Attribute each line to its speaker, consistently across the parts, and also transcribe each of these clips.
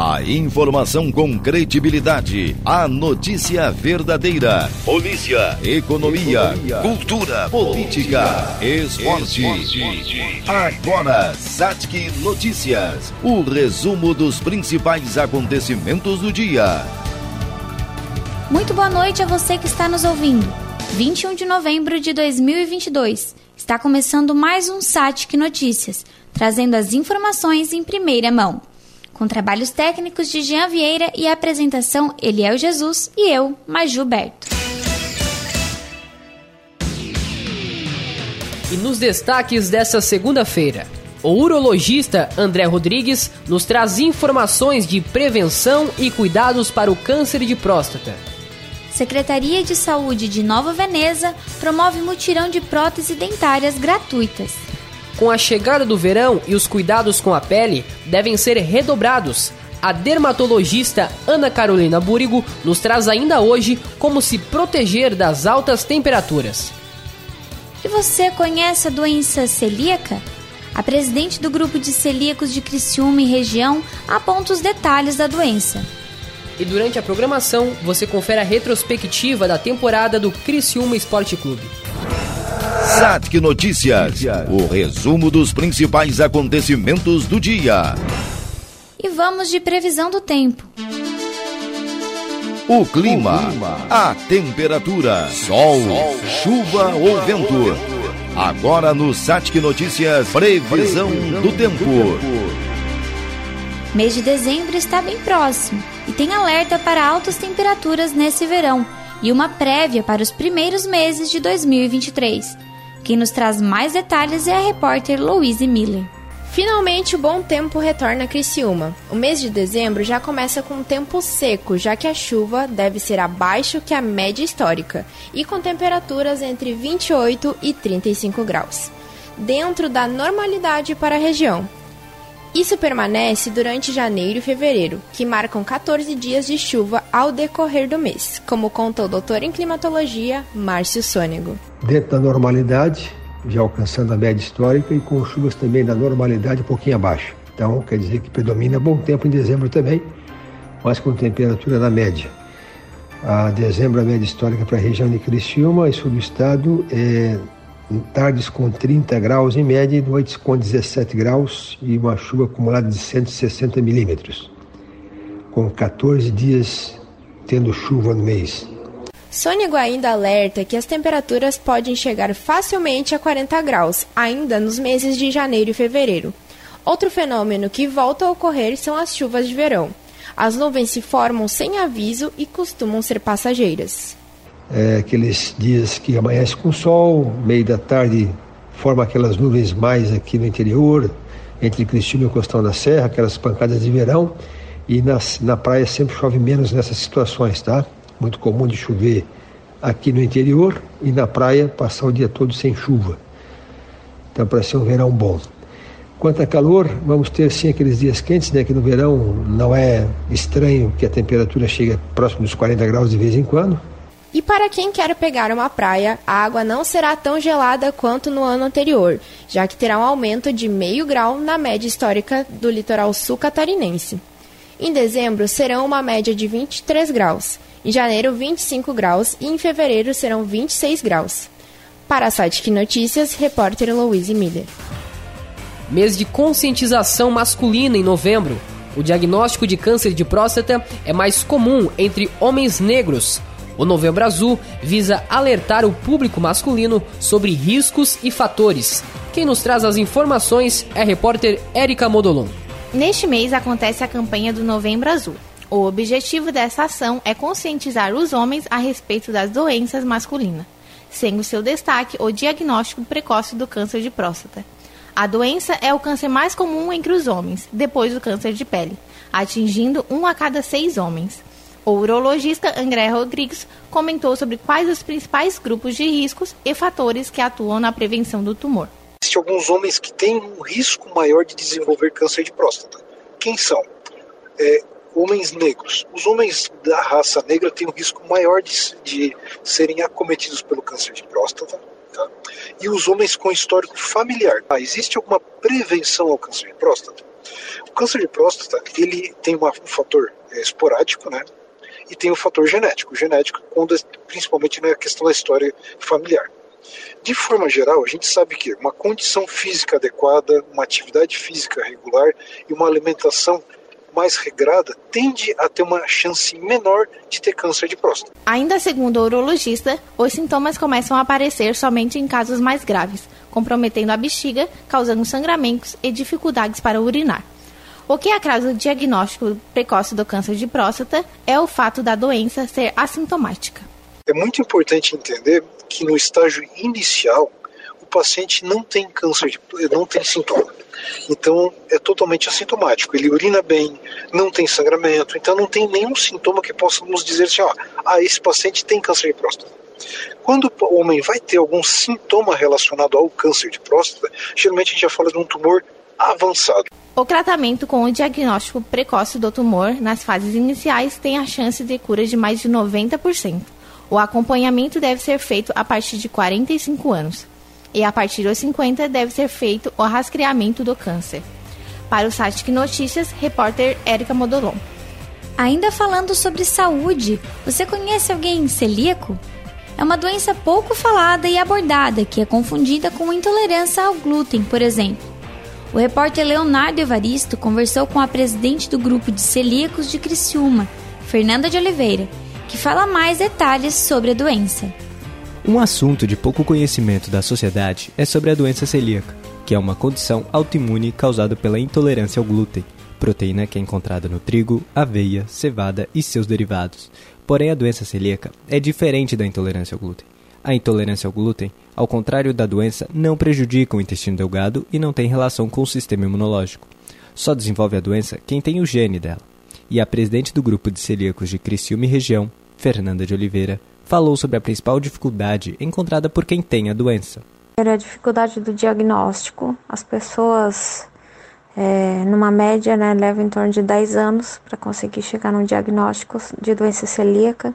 Speaker 1: A informação com credibilidade. A notícia verdadeira. Polícia, economia, economia cultura, política, esporte. esporte. Agora, Satic Notícias. O resumo dos principais acontecimentos do dia.
Speaker 2: Muito boa noite a você que está nos ouvindo. 21 de novembro de 2022. Está começando mais um Satic Notícias, trazendo as informações em primeira mão. Com trabalhos técnicos de Jean Vieira e a apresentação Eliel Jesus e eu, Maju Berto.
Speaker 3: E nos destaques dessa segunda-feira, o urologista André Rodrigues nos traz informações de prevenção e cuidados para o câncer de próstata.
Speaker 2: Secretaria de Saúde de Nova Veneza promove mutirão de próteses dentárias gratuitas.
Speaker 3: Com a chegada do verão e os cuidados com a pele devem ser redobrados. A dermatologista Ana Carolina Búrigo nos traz ainda hoje como se proteger das altas temperaturas.
Speaker 2: E você conhece a doença celíaca? A presidente do grupo de celíacos de Criciúma e região aponta os detalhes da doença.
Speaker 3: E durante a programação, você confere a retrospectiva da temporada do Criciúma Esporte Clube.
Speaker 1: Satic Notícias, o resumo dos principais acontecimentos do dia.
Speaker 2: E vamos de previsão do tempo.
Speaker 1: O clima, a temperatura, sol, chuva ou vento. Agora no Satic Notícias, previsão do tempo.
Speaker 2: Mês de dezembro está bem próximo e tem alerta para altas temperaturas nesse verão e uma prévia para os primeiros meses de 2023. Quem nos traz mais detalhes é a repórter Louise Miller.
Speaker 4: Finalmente o bom tempo retorna a Criciúma. O mês de dezembro já começa com um tempo seco, já que a chuva deve ser abaixo que a média histórica e com temperaturas entre 28 e 35 graus, dentro da normalidade para a região. Isso permanece durante janeiro e fevereiro, que marcam 14 dias de chuva ao decorrer do mês, como conta o doutor em climatologia Márcio Sônego.
Speaker 5: Dentro da normalidade, já alcançando a média histórica e com chuvas também da normalidade um pouquinho abaixo. Então, quer dizer que predomina bom tempo em dezembro também, mas com temperatura na média. A dezembro, a média histórica para a região de Criciúma e sul do estado é tardes com 30 graus em média e noites com 17 graus e uma chuva acumulada de 160 milímetros, com 14 dias tendo chuva no mês.
Speaker 4: Sônego ainda alerta que as temperaturas podem chegar facilmente a 40 graus, ainda nos meses de janeiro e fevereiro. Outro fenômeno que volta a ocorrer são as chuvas de verão. As nuvens se formam sem aviso e costumam ser passageiras
Speaker 5: é, aqueles dias que amanhece com sol, meio da tarde forma aquelas nuvens mais aqui no interior, entre Cristina e o Costão da Serra, aquelas pancadas de verão, e nas, na praia sempre chove menos nessas situações, tá? Muito comum de chover aqui no interior e na praia passar o dia todo sem chuva. Então, para ser um verão bom. Quanto a calor, vamos ter sim aqueles dias quentes, né? Que no verão não é estranho que a temperatura chegue próximo dos 40 graus de vez em quando,
Speaker 4: e para quem quer pegar uma praia, a água não será tão gelada quanto no ano anterior, já que terá um aumento de meio grau na média histórica do litoral sul catarinense. Em dezembro serão uma média de 23 graus, em janeiro 25 graus e em fevereiro serão 26 graus. Para a site Notícias, repórter Louise Miller.
Speaker 3: Mês de conscientização masculina em novembro. O diagnóstico de câncer de próstata é mais comum entre homens negros, o Novembro Azul visa alertar o público masculino sobre riscos e fatores. Quem nos traz as informações é a repórter Érica Modolon.
Speaker 6: Neste mês acontece a campanha do Novembro Azul. O objetivo dessa ação é conscientizar os homens a respeito das doenças masculinas, sendo seu destaque o diagnóstico precoce do câncer de próstata. A doença é o câncer mais comum entre os homens, depois do câncer de pele, atingindo um a cada seis homens. O urologista André Rodrigues comentou sobre quais os principais grupos de riscos e fatores que atuam na prevenção do tumor.
Speaker 7: Existem alguns homens que têm um risco maior de desenvolver câncer de próstata. Quem são? É, homens negros. Os homens da raça negra têm um risco maior de, de serem acometidos pelo câncer de próstata. Tá? E os homens com histórico familiar. Ah, existe alguma prevenção ao câncer de próstata? O câncer de próstata, ele tem um fator é, esporádico, né? E tem o fator genético. Genético, quando, principalmente na questão da história familiar. De forma geral, a gente sabe que uma condição física adequada, uma atividade física regular e uma alimentação mais regrada tende a ter uma chance menor de ter câncer de próstata.
Speaker 6: Ainda segundo o urologista, os sintomas começam a aparecer somente em casos mais graves, comprometendo a bexiga, causando sangramentos e dificuldades para urinar. O que atrasa o diagnóstico precoce do câncer de próstata é o fato da doença ser assintomática.
Speaker 7: É muito importante entender que no estágio inicial o paciente não tem câncer, de, não tem sintoma. Então é totalmente assintomático. Ele urina bem, não tem sangramento, então não tem nenhum sintoma que possamos dizer assim, ó, ah, esse paciente tem câncer de próstata. Quando o homem vai ter algum sintoma relacionado ao câncer de próstata, geralmente a gente já fala de um tumor avançado.
Speaker 6: O tratamento com o diagnóstico precoce do tumor nas fases iniciais tem a chance de cura de mais de 90%. O acompanhamento deve ser feito a partir de 45 anos. E a partir dos 50 deve ser feito o rastreamento do câncer. Para o que Notícias, repórter Érica Modolon.
Speaker 2: Ainda falando sobre saúde, você conhece alguém celíaco? É uma doença pouco falada e abordada que é confundida com intolerância ao glúten, por exemplo. O repórter Leonardo Evaristo conversou com a presidente do grupo de celíacos de Criciúma, Fernanda de Oliveira, que fala mais detalhes sobre a doença.
Speaker 8: Um assunto de pouco conhecimento da sociedade é sobre a doença celíaca, que é uma condição autoimune causada pela intolerância ao glúten, proteína que é encontrada no trigo, aveia, cevada e seus derivados. Porém, a doença celíaca é diferente da intolerância ao glúten. A intolerância ao glúten, ao contrário da doença, não prejudica o intestino delgado e não tem relação com o sistema imunológico. Só desenvolve a doença quem tem o gene dela. E a presidente do grupo de celíacos de Criciúma e região, Fernanda de Oliveira, falou sobre a principal dificuldade encontrada por quem tem a doença.
Speaker 9: A dificuldade do diagnóstico. As pessoas, é, numa média, né, levam em torno de 10 anos para conseguir chegar no diagnóstico de doença celíaca,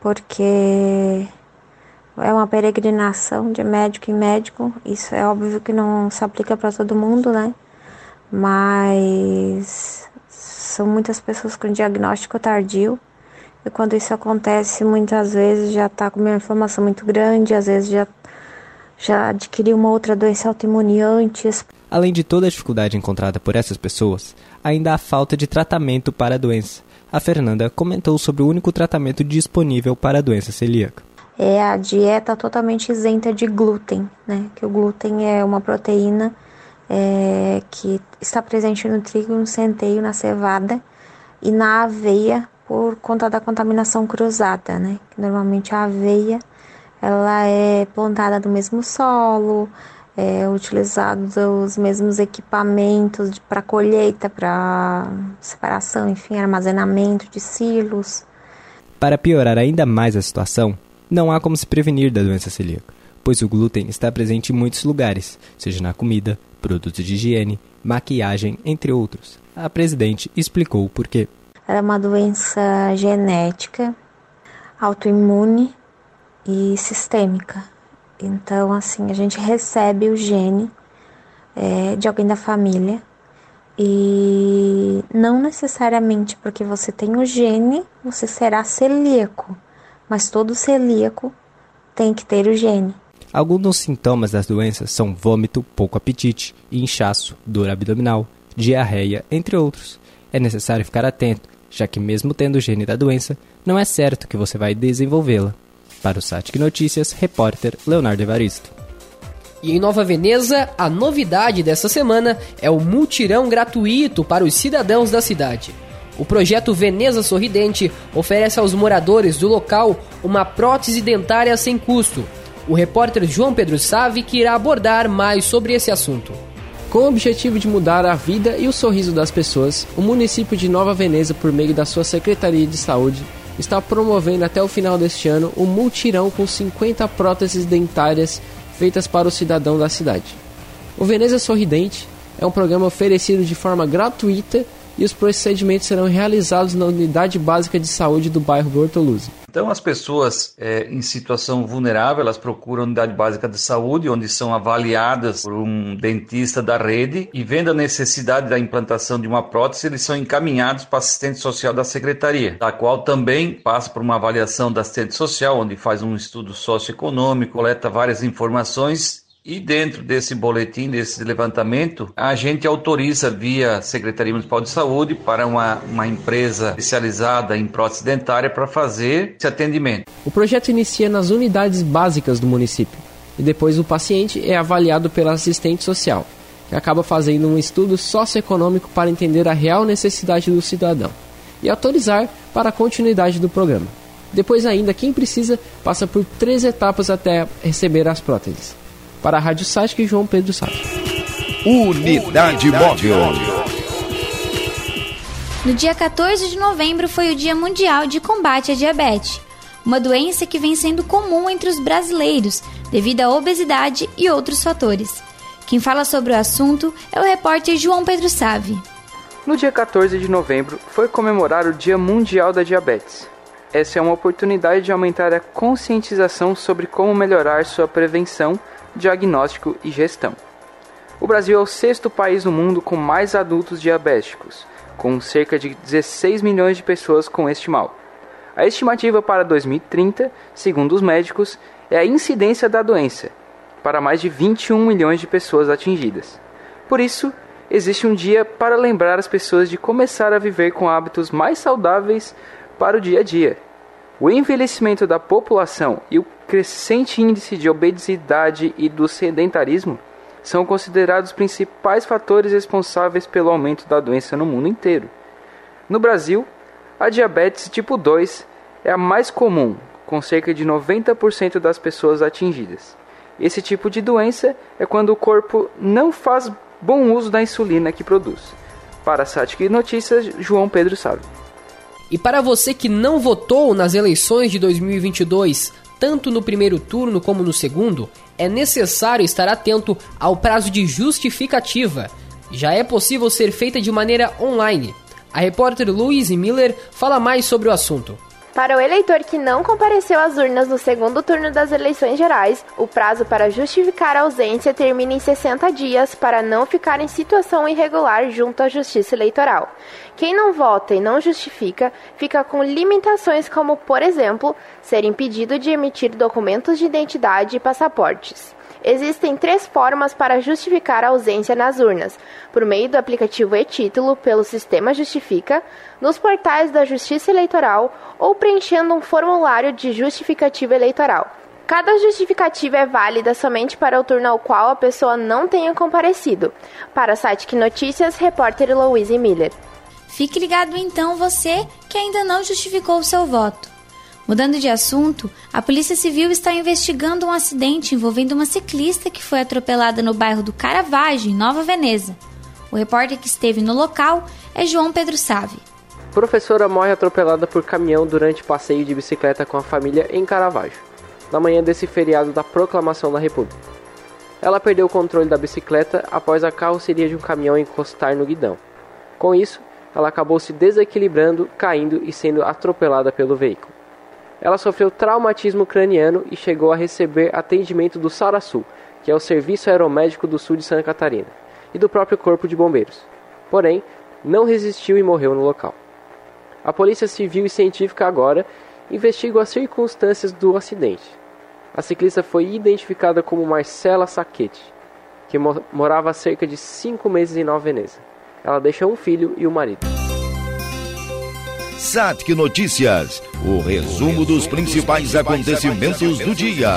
Speaker 9: porque é uma peregrinação de médico em médico. Isso é óbvio que não se aplica para todo mundo, né? Mas são muitas pessoas com diagnóstico tardio e quando isso acontece, muitas vezes já está com uma inflamação muito grande, às vezes já, já adquiriu uma outra doença autoimune antes.
Speaker 8: Além de toda a dificuldade encontrada por essas pessoas, ainda há falta de tratamento para a doença. A Fernanda comentou sobre o único tratamento disponível para a doença celíaca.
Speaker 9: É a dieta totalmente isenta de glúten, né? Que o glúten é uma proteína é, que está presente no trigo, no centeio, na cevada e na aveia por conta da contaminação cruzada, né? Normalmente a aveia ela é plantada no mesmo solo, é, utilizados os mesmos equipamentos para colheita, para separação, enfim, armazenamento de silos.
Speaker 8: Para piorar ainda mais a situação, não há como se prevenir da doença celíaca, pois o glúten está presente em muitos lugares, seja na comida, produtos de higiene, maquiagem, entre outros. A presidente explicou o porquê.
Speaker 9: Ela é uma doença genética, autoimune e sistêmica. Então, assim, a gente recebe o gene é, de alguém da família e não necessariamente porque você tem o gene você será celíaco, mas todo celíaco tem que ter o gene.
Speaker 8: Alguns dos sintomas das doenças são vômito, pouco apetite, inchaço, dor abdominal, diarreia, entre outros. É necessário ficar atento já que mesmo tendo o gene da doença, não é certo que você vai desenvolvê-la. Para o Satic Notícias, repórter Leonardo Evaristo.
Speaker 3: E em Nova Veneza, a novidade dessa semana é o multirão gratuito para os cidadãos da cidade. O projeto Veneza Sorridente oferece aos moradores do local uma prótese dentária sem custo. O repórter João Pedro Save que irá abordar mais sobre esse assunto.
Speaker 10: Com o objetivo de mudar a vida e o sorriso das pessoas, o município de Nova Veneza, por meio da sua Secretaria de Saúde, está promovendo até o final deste ano um multirão com 50 próteses dentárias feitas para o cidadão da cidade. O Veneza Sorridente é um programa oferecido de forma gratuita e os procedimentos serão realizados na unidade básica de saúde do bairro Bortoluzzi.
Speaker 11: Então, as pessoas é, em situação vulnerável, elas procuram a unidade básica de saúde, onde são avaliadas por um dentista da rede e vendo a necessidade da implantação de uma prótese, eles são encaminhados para assistente social da secretaria, da qual também passa por uma avaliação da assistente social, onde faz um estudo socioeconômico, coleta várias informações e dentro desse boletim, desse levantamento, a gente autoriza via Secretaria Municipal de Saúde para uma, uma empresa especializada em prótese dentária para fazer esse atendimento.
Speaker 10: O projeto inicia nas unidades básicas do município e depois o paciente é avaliado pela assistente social, que acaba fazendo um estudo socioeconômico para entender a real necessidade do cidadão e autorizar para a continuidade do programa. Depois ainda, quem precisa passa por três etapas até receber as próteses. Para a Rádio Site, João Pedro Sá.
Speaker 1: Unidade Móvel.
Speaker 2: No dia 14 de novembro foi o Dia Mundial de Combate à Diabetes, uma doença que vem sendo comum entre os brasileiros devido à obesidade e outros fatores. Quem fala sobre o assunto é o repórter João Pedro Save.
Speaker 12: No dia 14 de novembro foi comemorar o Dia Mundial da Diabetes. Essa é uma oportunidade de aumentar a conscientização sobre como melhorar sua prevenção diagnóstico e gestão. O Brasil é o sexto país no mundo com mais adultos diabéticos, com cerca de 16 milhões de pessoas com este mal. A estimativa para 2030, segundo os médicos, é a incidência da doença, para mais de 21 milhões de pessoas atingidas. Por isso, existe um dia para lembrar as pessoas de começar a viver com hábitos mais saudáveis para o dia a dia. O envelhecimento da população e o crescente índice de obesidade e do sedentarismo são considerados os principais fatores responsáveis pelo aumento da doença no mundo inteiro. No Brasil, a diabetes tipo 2 é a mais comum, com cerca de 90% das pessoas atingidas. Esse tipo de doença é quando o corpo não faz bom uso da insulina que produz. Para a Satic Notícias, João Pedro Sábio.
Speaker 3: E para você que não votou nas eleições de 2022, tanto no primeiro turno como no segundo, é necessário estar atento ao prazo de justificativa. Já é possível ser feita de maneira online. A repórter Louise Miller fala mais sobre o assunto.
Speaker 4: Para o eleitor que não compareceu às urnas no segundo turno das eleições gerais, o prazo para justificar a ausência termina em 60 dias para não ficar em situação irregular junto à Justiça Eleitoral. Quem não vota e não justifica fica com limitações como, por exemplo, ser impedido de emitir documentos de identidade e passaportes. Existem três formas para justificar a ausência nas urnas: por meio do aplicativo e-título pelo sistema Justifica, nos portais da Justiça Eleitoral ou preenchendo um formulário de justificativa eleitoral. Cada justificativa é válida somente para o turno ao qual a pessoa não tenha comparecido. Para o site Que Notícias, repórter Louise Miller.
Speaker 2: Fique ligado então você que ainda não justificou o seu voto. Mudando de assunto, a Polícia Civil está investigando um acidente envolvendo uma ciclista que foi atropelada no bairro do Caravaggio, em Nova Veneza. O repórter que esteve no local é João Pedro Save.
Speaker 12: Professora morre atropelada por caminhão durante passeio de bicicleta com a família em Caravaggio, na manhã desse feriado da Proclamação da República. Ela perdeu o controle da bicicleta após a carroceria de um caminhão encostar no guidão. Com isso, ela acabou se desequilibrando, caindo e sendo atropelada pelo veículo. Ela sofreu traumatismo craniano e chegou a receber atendimento do SARASU, que é o Serviço Aeromédico do Sul de Santa Catarina, e do próprio Corpo de Bombeiros. Porém, não resistiu e morreu no local. A Polícia Civil e Científica agora investigam as circunstâncias do acidente. A ciclista foi identificada como Marcela Saquete, que morava há cerca de cinco meses em Nova Veneza. Ela deixou um filho e um marido.
Speaker 1: Satic Notícias, o resumo dos principais acontecimentos do dia.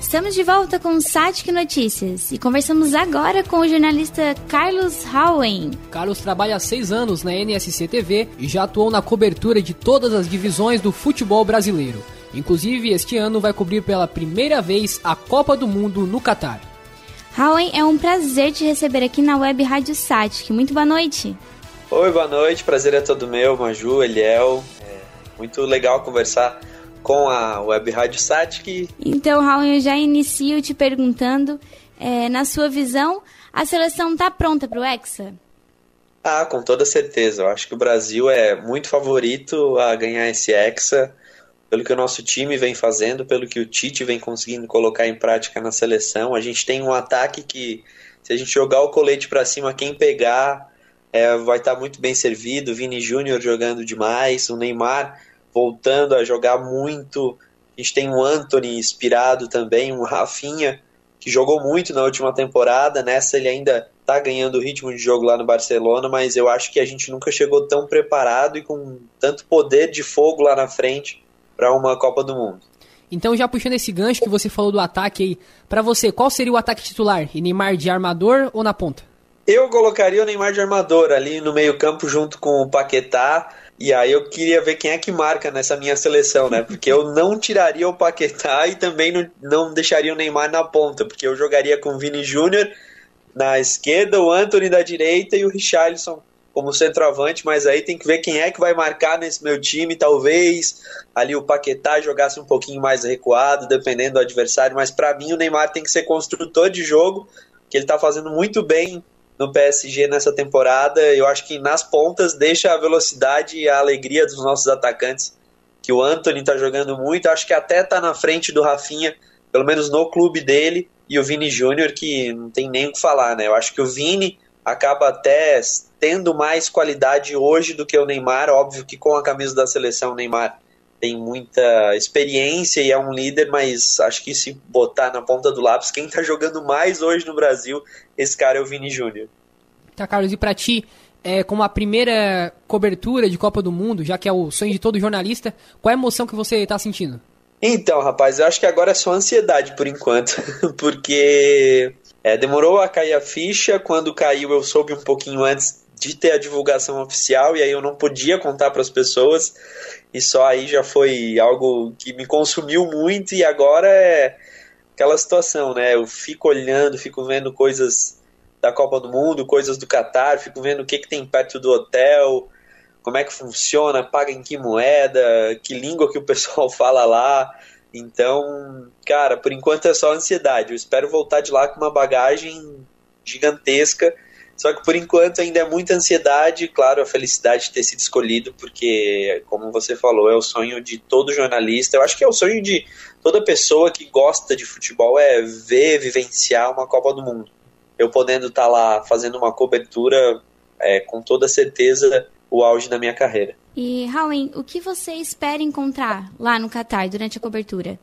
Speaker 2: Estamos de volta com o Satic Notícias e conversamos agora com o jornalista Carlos Howen.
Speaker 3: Carlos trabalha há seis anos na NSC TV e já atuou na cobertura de todas as divisões do futebol brasileiro. Inclusive, este ano vai cobrir pela primeira vez a Copa do Mundo no Catar.
Speaker 2: Howen, é um prazer te receber aqui na Web Rádio Satic. Muito boa noite.
Speaker 13: Oi, boa noite. Prazer é todo meu, Maju, Eliel. É muito legal conversar com a Web Rádio Satic.
Speaker 2: Então, Raul, eu já inicio te perguntando, é, na sua visão, a seleção está pronta para o Hexa?
Speaker 13: Ah, com toda certeza. Eu acho que o Brasil é muito favorito a ganhar esse Hexa, pelo que o nosso time vem fazendo, pelo que o Tite vem conseguindo colocar em prática na seleção. A gente tem um ataque que, se a gente jogar o colete para cima, quem pegar é, vai estar tá muito bem servido. Vini Júnior jogando demais, o Neymar voltando a jogar muito. A gente tem um Anthony inspirado também, um Rafinha que jogou muito na última temporada. Nessa ele ainda tá ganhando o ritmo de jogo lá no Barcelona, mas eu acho que a gente nunca chegou tão preparado e com tanto poder de fogo lá na frente para uma Copa do Mundo.
Speaker 3: Então, já puxando esse gancho que você falou do ataque aí, para você, qual seria o ataque titular? E Neymar de armador ou na ponta?
Speaker 13: Eu colocaria o Neymar de armador ali no meio-campo junto com o Paquetá. E aí eu queria ver quem é que marca nessa minha seleção, né? Porque eu não tiraria o Paquetá e também não, não deixaria o Neymar na ponta, porque eu jogaria com o Vini Júnior na esquerda, o Anthony da direita e o Richarlison como centroavante, mas aí tem que ver quem é que vai marcar nesse meu time. Talvez ali o Paquetá jogasse um pouquinho mais recuado, dependendo do adversário, mas para mim o Neymar tem que ser construtor de jogo, que ele está fazendo muito bem no PSG nessa temporada. Eu acho que nas pontas deixa a velocidade e a alegria dos nossos atacantes, que o Anthony está jogando muito, acho que até está na frente do Rafinha, pelo menos no clube dele e o Vini Júnior, que não tem nem o que falar, né? Eu acho que o Vini acaba até tendo mais qualidade hoje do que o Neymar. Óbvio que com a camisa da seleção, o Neymar tem muita experiência e é um líder, mas acho que se botar na ponta do lápis, quem tá jogando mais hoje no Brasil, esse cara é o Vini Júnior.
Speaker 3: Tá, Carlos, e pra ti, é, como a primeira cobertura de Copa do Mundo, já que é o sonho de todo jornalista, qual é a emoção que você tá sentindo?
Speaker 13: Então, rapaz, eu acho que agora é só ansiedade por enquanto, porque é, demorou a cair a ficha. Quando caiu, eu soube um pouquinho antes de ter a divulgação oficial e aí eu não podia contar para as pessoas. E só aí já foi algo que me consumiu muito. E agora é aquela situação, né? Eu fico olhando, fico vendo coisas da Copa do Mundo, coisas do Catar, fico vendo o que, que tem perto do hotel como é que funciona, paga em que moeda, que língua que o pessoal fala lá. Então, cara, por enquanto é só ansiedade. Eu espero voltar de lá com uma bagagem gigantesca. Só que por enquanto ainda é muita ansiedade, claro, a felicidade de ter sido escolhido, porque, como você falou, é o sonho de todo jornalista. Eu acho que é o sonho de toda pessoa que gosta de futebol é ver, vivenciar uma Copa do Mundo. Eu podendo estar lá fazendo uma cobertura, é, com toda certeza o auge da minha carreira.
Speaker 2: E, Raul, o que você espera encontrar lá no Catar durante a cobertura?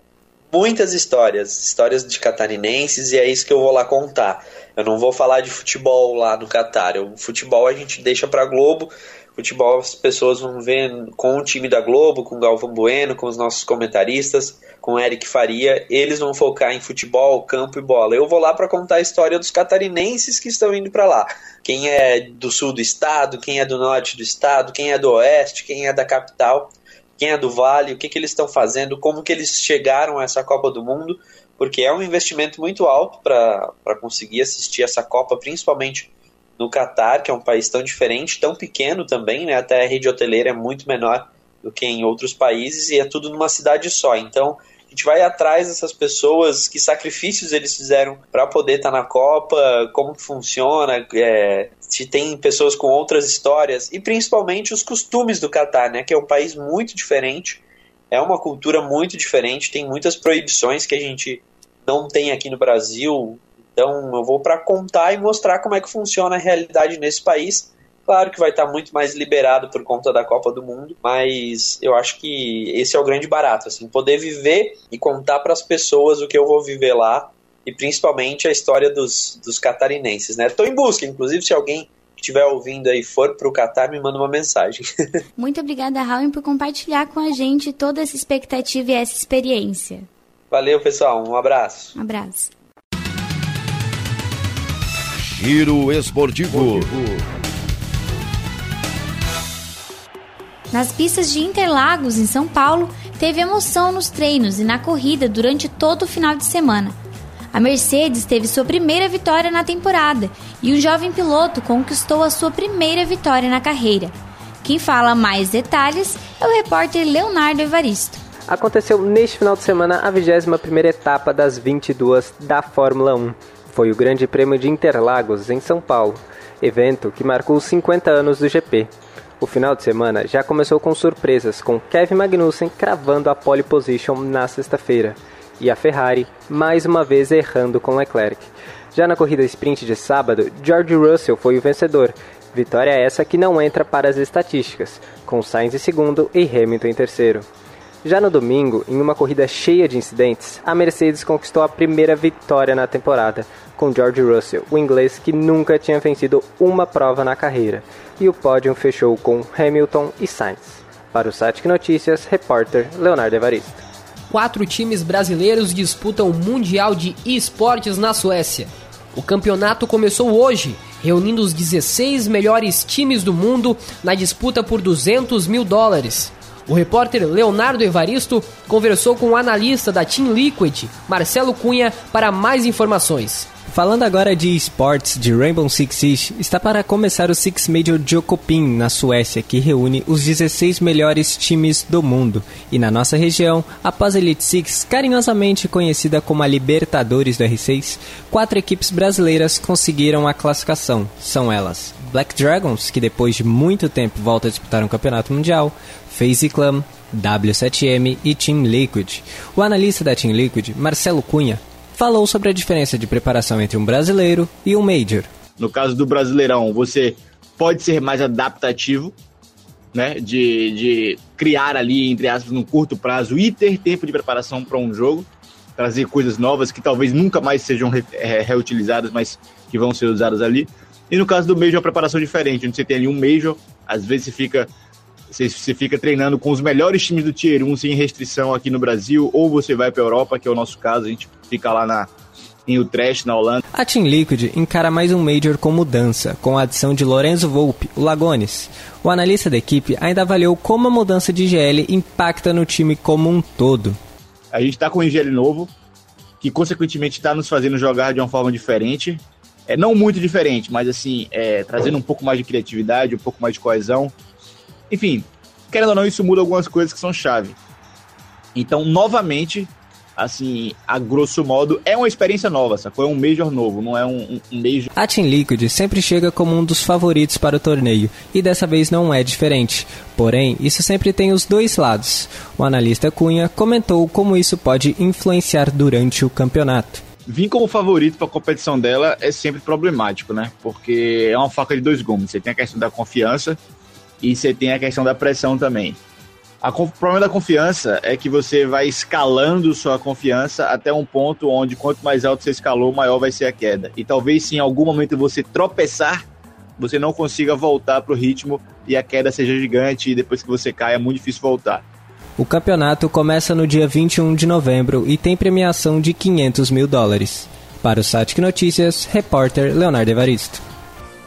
Speaker 13: Muitas histórias, histórias de catarinenses, e é isso que eu vou lá contar. Eu não vou falar de futebol lá no Catar. O futebol a gente deixa para Globo. Futebol as pessoas vão ver com o time da Globo, com o Galvão Bueno, com os nossos comentaristas com Eric Faria, eles vão focar em futebol, campo e bola. Eu vou lá para contar a história dos catarinenses que estão indo para lá. Quem é do sul do estado, quem é do norte do estado, quem é do oeste, quem é da capital, quem é do vale, o que, que eles estão fazendo, como que eles chegaram a essa Copa do Mundo, porque é um investimento muito alto para conseguir assistir essa Copa, principalmente no Catar, que é um país tão diferente, tão pequeno também, né? Até a rede hoteleira é muito menor do que em outros países e é tudo numa cidade só. Então, a gente vai atrás dessas pessoas, que sacrifícios eles fizeram para poder estar tá na Copa, como funciona, é, se tem pessoas com outras histórias e principalmente os costumes do Catar, né, que é um país muito diferente, é uma cultura muito diferente, tem muitas proibições que a gente não tem aqui no Brasil. Então eu vou para contar e mostrar como é que funciona a realidade nesse país Claro que vai estar muito mais liberado por conta da Copa do Mundo, mas eu acho que esse é o grande barato, assim, poder viver e contar para as pessoas o que eu vou viver lá e principalmente a história dos, dos catarinenses, né? Estou em busca, inclusive, se alguém estiver ouvindo aí for para o Catar, me manda uma mensagem.
Speaker 2: Muito obrigada, Raul, por compartilhar com a gente toda essa expectativa e essa experiência.
Speaker 13: Valeu, pessoal. Um abraço.
Speaker 2: Um abraço.
Speaker 1: Giro Esportivo.
Speaker 2: Nas pistas de Interlagos, em São Paulo, teve emoção nos treinos e na corrida durante todo o final de semana. A Mercedes teve sua primeira vitória na temporada e o jovem piloto conquistou a sua primeira vitória na carreira. Quem fala mais detalhes é o repórter Leonardo Evaristo.
Speaker 12: Aconteceu neste final de semana a 21ª etapa das 22 da Fórmula 1.
Speaker 8: foi o Grande Prêmio de Interlagos, em São Paulo, evento que marcou os 50 anos do GP. O final de semana já começou com surpresas, com Kevin Magnussen cravando a pole position na sexta-feira e a Ferrari mais uma vez errando com Leclerc. Já na corrida sprint de sábado, George Russell foi o vencedor. Vitória essa que não entra para as estatísticas, com Sainz em segundo e Hamilton em terceiro. Já no domingo, em uma corrida cheia de incidentes, a Mercedes conquistou a primeira vitória na temporada, com George Russell, o inglês que nunca tinha vencido uma prova na carreira, e o pódio fechou com Hamilton e Sainz. Para o Satic Notícias, repórter Leonardo Evaristo.
Speaker 3: Quatro times brasileiros disputam o Mundial de Esportes na Suécia. O campeonato começou hoje, reunindo os 16 melhores times do mundo na disputa por 200 mil dólares. O repórter Leonardo Evaristo conversou com o analista da Team Liquid, Marcelo Cunha, para mais informações.
Speaker 8: Falando agora de esportes de Rainbow Six Siege, está para começar o Six Major Jokopin na Suécia, que reúne os 16 melhores times do mundo. E na nossa região, após a Elite Six, carinhosamente conhecida como a Libertadores do R6, quatro equipes brasileiras conseguiram a classificação. São elas Black Dragons, que depois de muito tempo volta a disputar um campeonato mundial, FaZe Clan, W7M e Team Liquid. O analista da Team Liquid, Marcelo Cunha, falou sobre a diferença de preparação entre um brasileiro e um Major.
Speaker 14: No caso do Brasileirão, você pode ser mais adaptativo, né? De, de criar ali, entre aspas, num curto prazo e ter tempo de preparação para um jogo, trazer coisas novas que talvez nunca mais sejam re, é, reutilizadas, mas que vão ser usadas ali. E no caso do Major, a preparação é diferente, onde você tem ali um Major, às vezes você fica você, você fica treinando com os melhores times do Tier 1 sem restrição aqui no Brasil, ou você vai para a Europa, que é o nosso caso, a gente fica lá na, em Utrecht, na Holanda.
Speaker 8: A Team Liquid encara mais um Major com mudança, com a adição de Lorenzo Volpe, o Lagones. O analista da equipe ainda avaliou como a mudança de IGL impacta no time como um todo.
Speaker 14: A gente está com um IGL novo, que consequentemente está nos fazendo jogar de uma forma diferente. É não muito diferente, mas assim, é, trazendo um pouco mais de criatividade, um pouco mais de coesão. Enfim, querendo ou não, isso muda algumas coisas que são chave. Então, novamente, assim, a grosso modo, é uma experiência nova, sacou? É um Major novo, não é um, um Major...
Speaker 8: A Team Liquid sempre chega como um dos favoritos para o torneio, e dessa vez não é diferente. Porém, isso sempre tem os dois lados. O analista Cunha comentou como isso pode influenciar durante o campeonato.
Speaker 14: Vir como favorito para a competição dela é sempre problemático, né? Porque é uma faca de dois gumes. Você tem a questão da confiança, e você tem a questão da pressão também. O problema da confiança é que você vai escalando sua confiança até um ponto onde quanto mais alto você escalou, maior vai ser a queda. E talvez se em algum momento você tropeçar, você não consiga voltar para o ritmo e a queda seja gigante e depois que você cai é muito difícil voltar.
Speaker 8: O campeonato começa no dia 21 de novembro e tem premiação de 500 mil dólares. Para o Satic Notícias, repórter Leonardo Evaristo.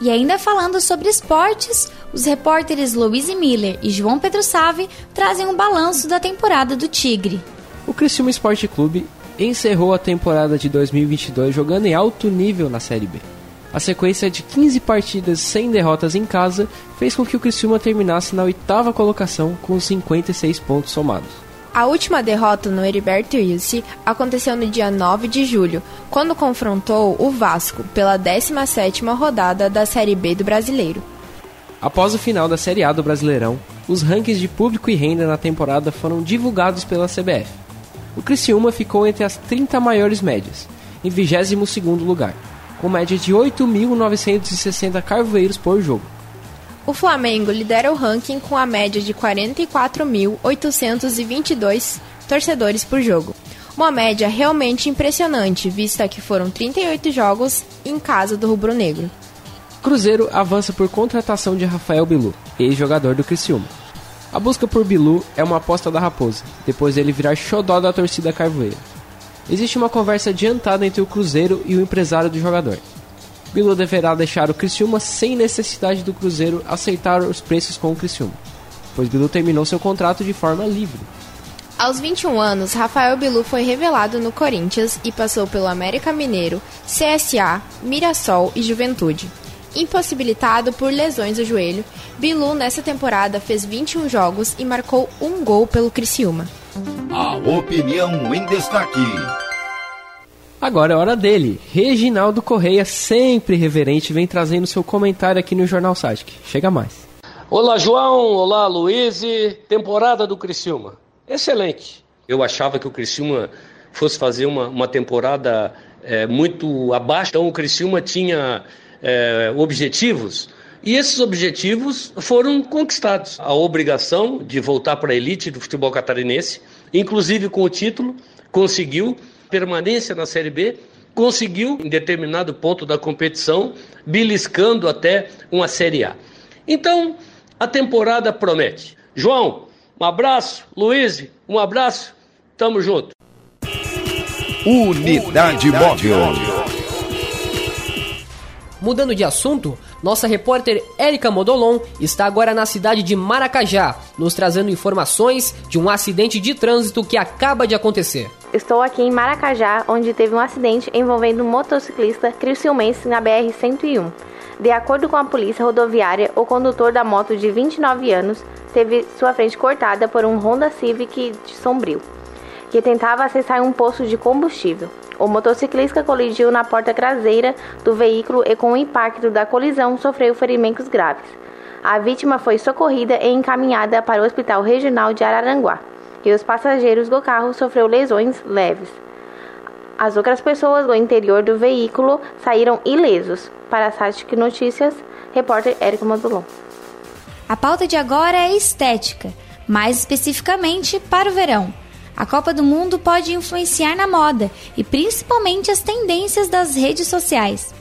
Speaker 2: E ainda falando sobre esportes, os repórteres Louise Miller e João Pedro Save trazem um balanço da temporada do Tigre.
Speaker 10: O Criciúma Esporte Clube encerrou a temporada de 2022 jogando em alto nível na Série B. A sequência de 15 partidas sem derrotas em casa fez com que o Criciúma terminasse na oitava colocação com 56 pontos somados.
Speaker 4: A última derrota no Heriberto Wilson aconteceu no dia 9 de julho, quando confrontou o Vasco pela 17ª rodada da Série B do Brasileiro.
Speaker 10: Após o final da Série A do Brasileirão, os rankings de público e renda na temporada foram divulgados pela CBF. O Criciúma ficou entre as 30 maiores médias, em 22º lugar, com média de 8.960 carvoeiros por jogo.
Speaker 4: O Flamengo lidera o ranking com a média de 44.822 torcedores por jogo. Uma média realmente impressionante, vista que foram 38 jogos em casa do Rubro Negro.
Speaker 10: Cruzeiro avança por contratação de Rafael Bilu, ex-jogador do Criciúma. A busca por Bilu é uma aposta da Raposa, depois dele virar xodó da torcida carvoeira. Existe uma conversa adiantada entre o Cruzeiro e o empresário do jogador. Bilu deverá deixar o Criciúma sem necessidade do Cruzeiro aceitar os preços com o Criciúma, pois Bilu terminou seu contrato de forma livre.
Speaker 4: Aos 21 anos, Rafael Bilu foi revelado no Corinthians e passou pelo América Mineiro, CSA, Mirassol e Juventude. Impossibilitado por lesões do joelho, Bilu nessa temporada fez 21 jogos e marcou um gol pelo Criciúma.
Speaker 1: A opinião em destaque.
Speaker 10: Agora é hora dele. Reginaldo Correia, sempre reverente, vem trazendo seu comentário aqui no Jornal Satic. Chega mais.
Speaker 15: Olá, João. Olá, Luiz. Temporada do Criciúma. Excelente. Eu achava que o Criciúma fosse fazer uma, uma temporada é, muito abaixo. Então, o Criciúma tinha é, objetivos e esses objetivos foram conquistados. A obrigação de voltar para a elite do futebol catarinense, inclusive com o título, conseguiu permanência na Série B, conseguiu em determinado ponto da competição, beliscando até uma Série A. Então, a temporada promete. João, um abraço. Luiz, um abraço. Tamo junto.
Speaker 1: Unidade Móvel.
Speaker 3: Mudando de assunto, nossa repórter Érica Modolon está agora na cidade de Maracajá, nos trazendo informações de um acidente de trânsito que acaba de acontecer.
Speaker 16: Estou aqui em Maracajá, onde teve um acidente envolvendo um motociclista criciumense na BR-101. De acordo com a polícia rodoviária, o condutor da moto de 29 anos teve sua frente cortada por um Honda Civic de sombrio, que tentava acessar um poço de combustível. O motociclista colidiu na porta traseira do veículo e, com o impacto da colisão, sofreu ferimentos graves. A vítima foi socorrida e encaminhada para o Hospital Regional de Araranguá, e os passageiros do carro sofreram lesões leves. As outras pessoas do interior do veículo saíram ilesos. Para a Satic Notícias, repórter Érico Modulon.
Speaker 2: A pauta de agora é estética, mais especificamente para o verão. A Copa do Mundo pode influenciar na moda e principalmente as tendências das redes sociais.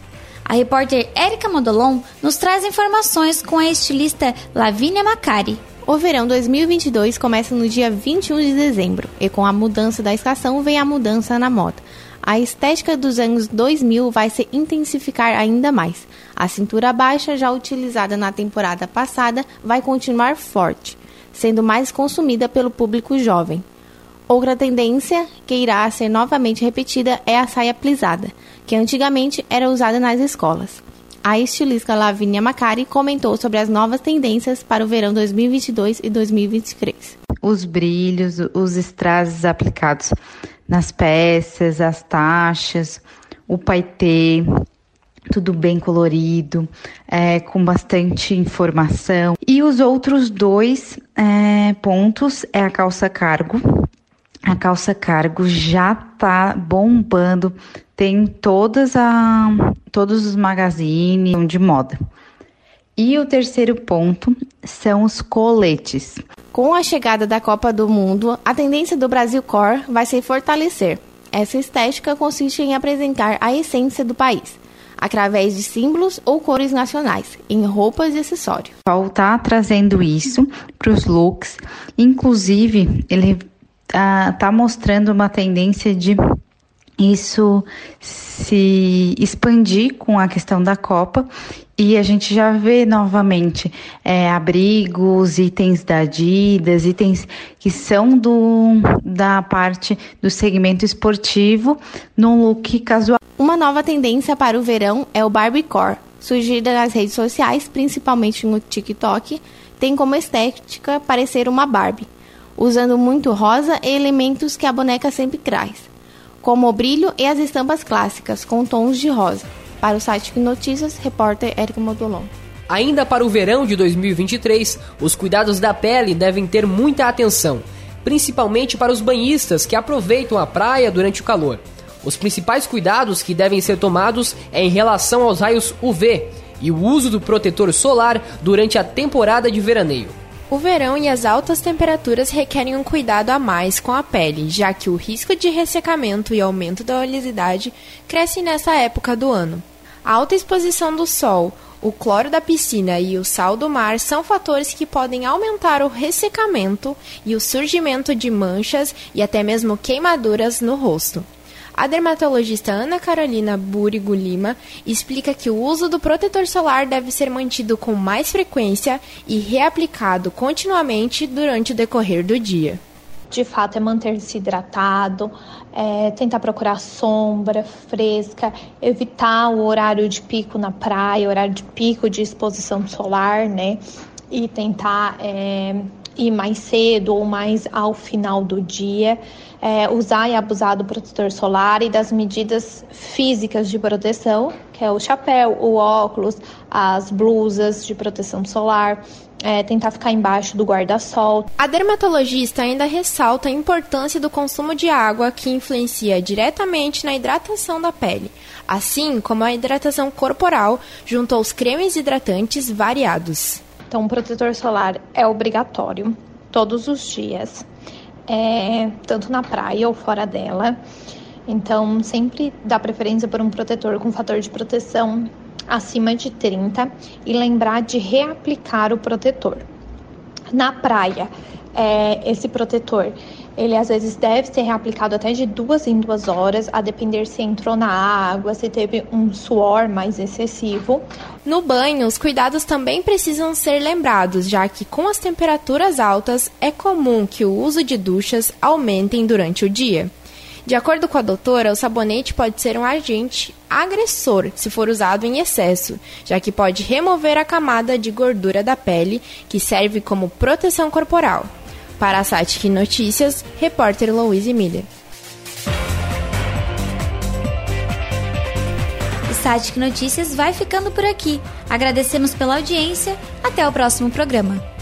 Speaker 2: A repórter Érica Modolon nos traz informações com a estilista Lavínia Macari.
Speaker 6: O verão 2022 começa no dia 21 de dezembro e com a mudança da estação vem a mudança na moda. A estética dos anos 2000 vai se intensificar ainda mais. A cintura baixa, já utilizada na temporada passada, vai continuar forte, sendo mais consumida pelo público jovem. Outra tendência que irá ser novamente repetida é a saia plisada, que antigamente era usada nas escolas. A estilista Lavínia Macari comentou sobre as novas tendências para o verão 2022 e 2023.
Speaker 17: Os brilhos, os strass aplicados nas peças, as taxas, o paetê, tudo bem colorido, é, com bastante informação. E os outros dois é, pontos é a calça cargo. A calça cargo já tá bombando, tem todas a, todos os magazines de moda. E o terceiro ponto são os coletes.
Speaker 6: Com a chegada da Copa do Mundo, a tendência do Brasil Core vai se fortalecer. Essa estética consiste em apresentar a essência do país, através de símbolos ou cores nacionais, em roupas e acessórios.
Speaker 17: O Paulo tá trazendo isso para os looks, inclusive ele ah, tá mostrando uma tendência de isso se expandir com a questão da Copa. E a gente já vê novamente é, abrigos, itens da Adidas, itens que são do, da parte do segmento esportivo num look casual.
Speaker 6: Uma nova tendência para o verão é o Barbiecore, surgida nas redes sociais, principalmente no TikTok, tem como estética parecer uma Barbie, usando muito rosa e elementos que a boneca sempre traz como o brilho e as estampas clássicas, com tons de rosa. Para o site Notícias, repórter Érico Modulon.
Speaker 3: Ainda para o verão de 2023, os cuidados da pele devem ter muita atenção, principalmente para os banhistas que aproveitam a praia durante o calor. Os principais cuidados que devem ser tomados é em relação aos raios UV e o uso do protetor solar durante a temporada de veraneio.
Speaker 4: O verão e as altas temperaturas requerem um cuidado a mais com a pele, já que o risco de ressecamento e aumento da oleosidade crescem nessa época do ano. A alta exposição do sol, o cloro da piscina e o sal do mar são fatores que podem aumentar o ressecamento e o surgimento de manchas e até mesmo queimaduras no rosto. A dermatologista Ana Carolina Burigo Lima explica que o uso do protetor solar deve ser mantido com mais frequência e reaplicado continuamente durante o decorrer do dia.
Speaker 18: De fato, é manter-se hidratado, é, tentar procurar sombra fresca, evitar o horário de pico na praia, horário de pico de exposição solar, né? E tentar é, ir mais cedo ou mais ao final do dia, é, usar e abusar do protetor solar e das medidas físicas de proteção, que é o chapéu, o óculos, as blusas de proteção solar, é, tentar ficar embaixo do guarda-sol.
Speaker 4: A dermatologista ainda ressalta a importância do consumo de água que influencia diretamente na hidratação da pele, assim como a hidratação corporal junto aos cremes hidratantes variados.
Speaker 18: Então, o protetor solar é obrigatório todos os dias, é, tanto na praia ou fora dela. Então, sempre dá preferência por um protetor com fator de proteção acima de 30 e lembrar de reaplicar o protetor. Na praia, é, esse protetor, ele às vezes deve ser reaplicado até de duas em duas horas, a depender se entrou na água, se teve um suor mais excessivo.
Speaker 4: No banho, os cuidados também precisam ser lembrados, já que com as temperaturas altas é comum que o uso de duchas aumentem durante o dia. De acordo com a doutora, o sabonete pode ser um agente agressor se for usado em excesso, já que pode remover a camada de gordura da pele, que serve como proteção corporal. Para a Satic Notícias, repórter Louise Miller.
Speaker 2: O Satic Notícias vai ficando por aqui. Agradecemos pela audiência. Até o próximo programa.